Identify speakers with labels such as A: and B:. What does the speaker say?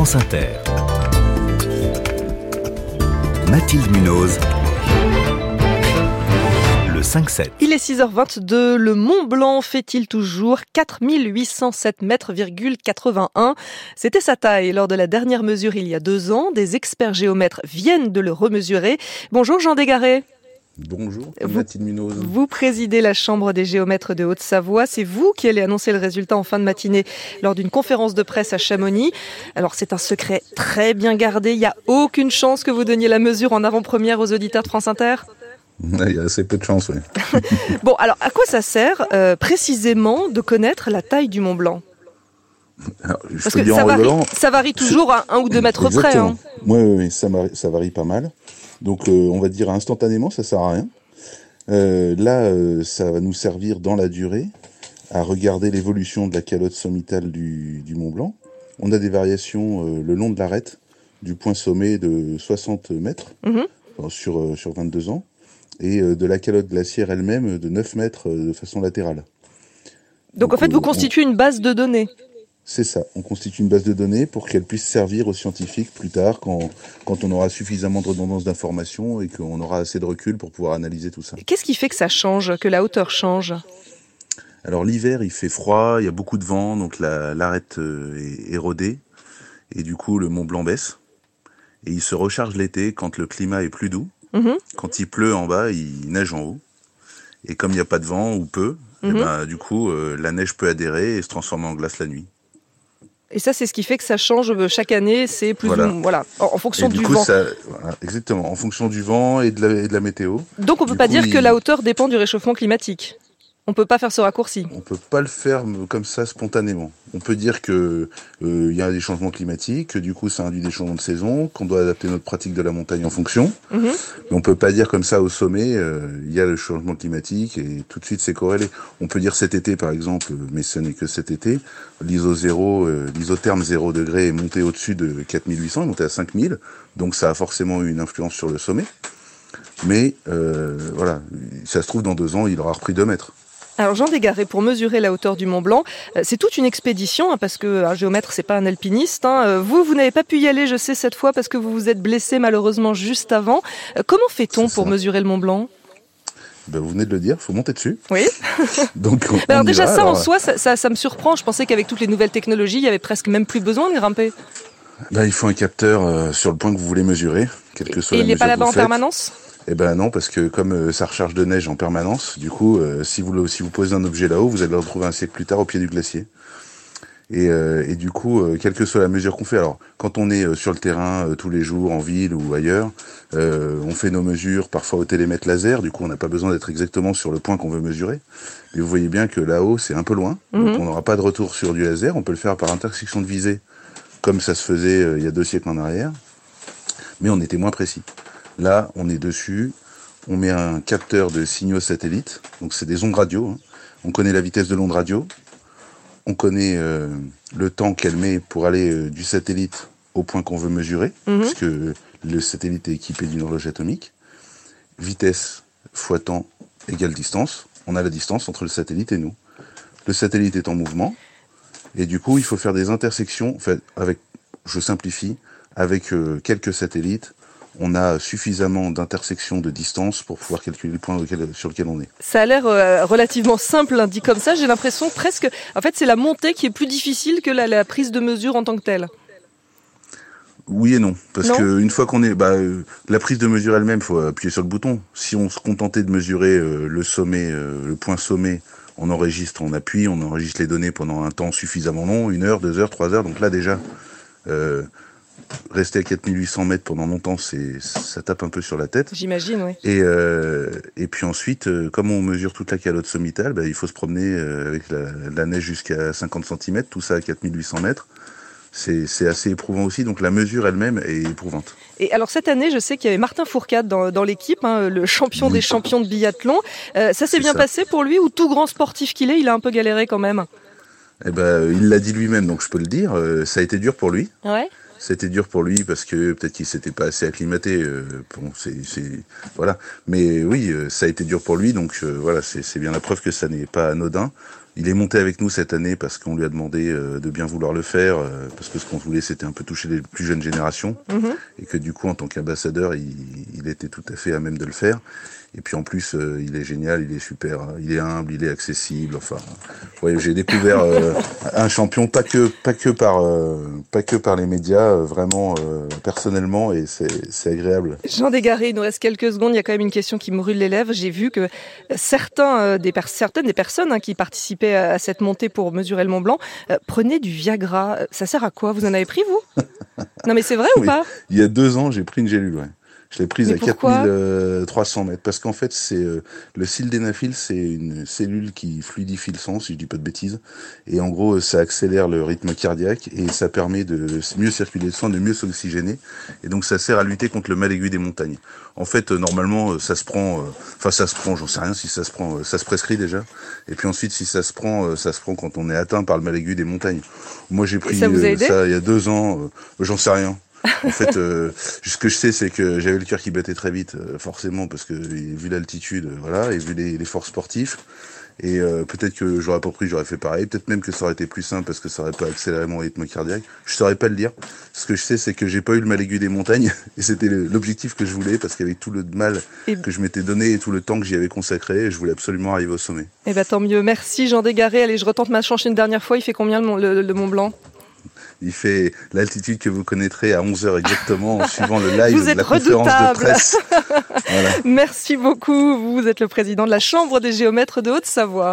A: Inter. Mathilde Munoz. Le 5-7.
B: Il est 6h22. Le Mont Blanc fait-il toujours 4807 mètres, 81 C'était sa taille lors de la dernière mesure il y a deux ans. Des experts géomètres viennent de le remesurer. Bonjour Jean Dégaré.
C: Bonjour,
B: Vous-
C: Mathilde Munoz.
B: Vous présidez la Chambre des géomètres de Haute-Savoie. C'est vous qui allez annoncer le résultat en fin de matinée lors d'une conférence de presse à Chamonix. Alors c'est un secret très bien gardé. Il n'y a aucune chance que vous donniez la mesure en avant-première aux auditeurs de France Inter?
C: Il y a assez peu de chance, oui.
B: Bon, alors à quoi ça sert euh, précisément de connaître la taille du Mont Blanc?
C: Alors, je
B: Parce que ça varie,
C: rigolant.
B: ça varie toujours à un ou deux mètres près.
C: Exactement.
B: hein.
C: Oui, oui, oui, ça, varie, ça varie pas mal. Donc, euh, on va dire instantanément, ça sert à rien. Euh, là, euh, ça va nous servir dans la durée à regarder l'évolution de la calotte sommitale du, du Mont Blanc. On a des variations le long de l'arête du point sommet de 60 mètres
B: Mhm.
C: sur, sur 22 ans et de la calotte glaciaire elle-même de 9 mètres de façon latérale.
B: Donc en fait,
C: euh,
B: vous
C: on-
B: constituez une base de données.
C: C'est ça, on constitue une base de données pour qu'elle puisse servir aux scientifiques plus tard quand, quand on aura suffisamment de redondance d'informations et qu'on aura assez de recul pour pouvoir analyser tout ça.
B: Qu'est-ce qui fait que ça change, que la hauteur change?
C: Alors l'hiver il fait froid, il y a beaucoup de vent, donc la- l'arête euh, est érodée et du coup le Mont Blanc baisse. Et il se recharge l'été quand le climat est plus doux.
B: Mhm.
C: Quand il pleut en bas, il neige en haut. Et comme il n'y a pas de vent ou peu, eh
B: Mhm.
C: ben, du coup euh, la neige peut adhérer et se transformer en glace la nuit.
B: Et ça, c'est ce qui fait que ça change chaque année. C'est plus
C: Voilà.
B: ou moins, voilà, en, en fonction
C: Et
B: du,
C: du coup,
B: vent.
C: ça, voilà, exactement, en fonction du vent et de la, et de la météo.
B: Donc on peut
C: du
B: pas
C: coup,
B: dire
C: il-
B: que la hauteur dépend du réchauffement climatique. On peut pas faire ce raccourci.
C: On peut pas le faire euh, comme ça spontanément. On peut dire que euh, il y a des changements climatiques, que du coup ça induit des changements de saison, qu'on doit adapter notre pratique de la montagne en fonction.
B: Mhm.
C: Mais on peut pas dire comme ça au sommet, euh, il y a le changement climatique et tout de suite c'est corrélé. On peut dire cet été par exemple, mais ce n'est que cet été, l'ISO 0, euh, l'isotherme 0 degré est monté au-dessus de 4800, est monté à 5000, donc ça a forcément eu une influence sur le sommet. Mais euh, voilà, ça se trouve dans deux ans il aura repris deux mètres.
B: Alors Jean Dégaré, pour mesurer la hauteur du Mont Blanc, euh, c'est toute une expédition hein, parce que un géomètre c'est pas un alpiniste. hein. Euh, Vous, vous n'avez pas pu y aller, je sais cette fois parce que vous vous êtes blessé malheureusement juste avant. Euh, Comment fait-on pour
C: ça.
B: mesurer le Mont Blanc?
C: Ben, vous venez de le dire, faut monter dessus.
B: Oui.
C: Donc, on,
B: Alors
C: on
B: déjà
C: va.
B: ça en soi, ça, ça- ça me surprend. Je pensais qu'avec toutes les nouvelles technologies, il y avait presque même plus besoin de grimper.
C: Là, il faut un capteur euh, sur le point que vous voulez mesurer, quelle que soit
B: Et
C: la
B: il n'est pas là-bas en permanence?
C: Eh ben non, parce que comme euh, ça recharge de neige en permanence, du coup, euh, si vous le- si vous posez un objet là-haut, vous allez le retrouver un siècle plus tard au pied du glacier. Et, euh, et du coup, euh, quelle que soit la mesure qu'on fait, alors quand on est euh, sur le terrain euh, tous les jours, en ville ou ailleurs, euh, on fait nos mesures parfois au télémètre laser, du coup on n'a pas besoin d'être exactement sur le point qu'on veut mesurer. Mais vous voyez bien que là-haut c'est un peu loin, donc
B: Mhm.
C: on n'aura pas de retour sur du laser, on peut le faire par intersection de visée, comme ça se faisait euh, il y a deux siècles en arrière, mais on était moins précis. Là, on est dessus, on met un capteur de signaux satellites, donc c'est des ondes radio, hein. on connaît la vitesse de l'onde radio, on connaît euh, le temps qu'elle met pour aller euh, du satellite au point qu'on veut mesurer,
B: Mhm.
C: puisque le satellite est équipé d'une horloge atomique. Vitesse fois temps égale distance. On a la distance entre le satellite et nous. Le satellite est en mouvement, et du coup, il faut faire des intersections, avec, je simplifie, avec euh, quelques satellites, on a suffisamment d'intersections de distance pour pouvoir calculer le point sur lequel on est.
B: Ça a l'air euh, relativement simple hein, dit comme ça. J'ai l'impression presque, en fait, c'est la montée qui est plus difficile que la, la prise de mesure en tant que telle.
C: Oui et non, parce
B: Non
C: que une fois qu'on est, bah, euh, la prise de mesure elle-même, faut appuyer sur le bouton. Si on se contentait de mesurer euh, le sommet, euh, le point sommet, on enregistre, on appuie, on enregistre les données pendant un temps suffisamment long, une heure, deux heures, trois heures. Donc là déjà, rester à 4800 mètres pendant longtemps, c'est, ça tape un peu sur la tête.
B: J'imagine, oui.
C: Et, euh, et puis ensuite, euh, comme on mesure toute la calotte sommitale, bah, il faut se promener euh, avec la, la neige jusqu'à 50 cm, tout ça à 4800 mètres. C'est assez éprouvant aussi, donc la mesure elle-même est éprouvante.
B: Et alors cette année, je sais qu'il y avait Martin Fourcade dans, dans l'équipe, hein, le champion
C: Oui.
B: des champions de biathlon. Ça s'est bien
C: ça.
B: passé pour lui ou tout grand sportif qu'il est, il a un peu galéré quand même?
C: Eh ben, il l'a dit lui-même, donc je peux le dire. euh, ça a été dur pour lui.
B: Ouais.
C: C'était dur pour lui parce que peut-être qu'il s'était pas assez acclimaté. euh, bon, c'est, c'est- voilà. Mais oui, euh, ça a été dur pour lui. Donc euh, voilà, c'est, c'est bien la preuve que ça n'est pas anodin. Il est monté avec nous cette année parce qu'on lui a demandé euh, de bien vouloir le faire, euh, parce que ce qu'on voulait c'était un peu toucher les plus jeunes générations,
B: Mhm.
C: et que du coup en tant qu'ambassadeur il, il était tout à fait à même de le faire. Et puis en plus euh, il est génial, il est super, hein. il est humble, il est accessible. Enfin, ouais, j'ai découvert euh, un champion pas que pas que par euh, pas que par les médias, vraiment personnellement, et c'est c'est agréable.
B: Jean Desgarré, il nous reste quelques secondes. Il y a quand même une question qui me brûle les lèvres. J'ai vu que certains des certaines des personnes hein, qui participaient à cette montée pour mesurer le Mont Blanc prenaient du Viagra. Ça sert à quoi? Vous en avez pris, vous? Non, mais c'est vrai ou pas?
C: Il y a deux ans, j'ai pris une gélule, ouais. Je l'ai prise
B: Mais
C: à
B: pourquoi?
C: 4300 mètres. Parce qu'en fait, c'est euh, le sildenafil, c'est une cellule qui fluidifie le sang, si je dis pas de bêtises. Et en gros, euh, ça accélère le rythme cardiaque et ça permet de mieux circuler le sang, de mieux s'oxygéner. Et donc, ça sert à lutter contre le mal aigu des montagnes. En fait, euh, normalement, euh, ça se prend, euh, enfin, ça se prend, j'en sais rien si ça se prend, euh, ça se prescrit déjà. Et puis ensuite, si ça se prend, euh, ça se prend quand on est atteint par le mal aigu des montagnes. Moi, j'ai pris
B: ça
C: euh, ça il y a deux ans, euh, j'en sais rien. En fait, euh, ce que je sais, c'est que j'avais le cœur qui battait très vite, euh, forcément, parce que vu l'altitude, euh, voilà, et vu les, les forces sportifs. Et euh, peut-être que j'aurais pas pris, j'aurais fait pareil. Peut-être même que ça aurait été plus simple parce que ça aurait pas accéléré mon rythme cardiaque. Je saurais pas le dire. Ce que je sais, c'est que j'ai pas eu le mal aigu des montagnes, et c'était l'objectif que je voulais parce qu'avec tout le mal
B: Et-
C: que je m'étais donné et tout le temps que j'y avais consacré, je voulais absolument arriver au sommet.
B: Eh ben tant mieux. Merci Jean Desgarré. Allez, je retente ma chance une dernière fois. Il fait combien le Mont, le- le Mont Blanc?
C: Il fait l'altitude que vous connaîtrez à 11 heures exactement en suivant le live
B: Vous
C: de
B: êtes
C: la conférence de
B: redoutable.
C: presse. Voilà.
B: Merci beaucoup. Vous êtes le président de la Chambre des géomètres de Haute-Savoie.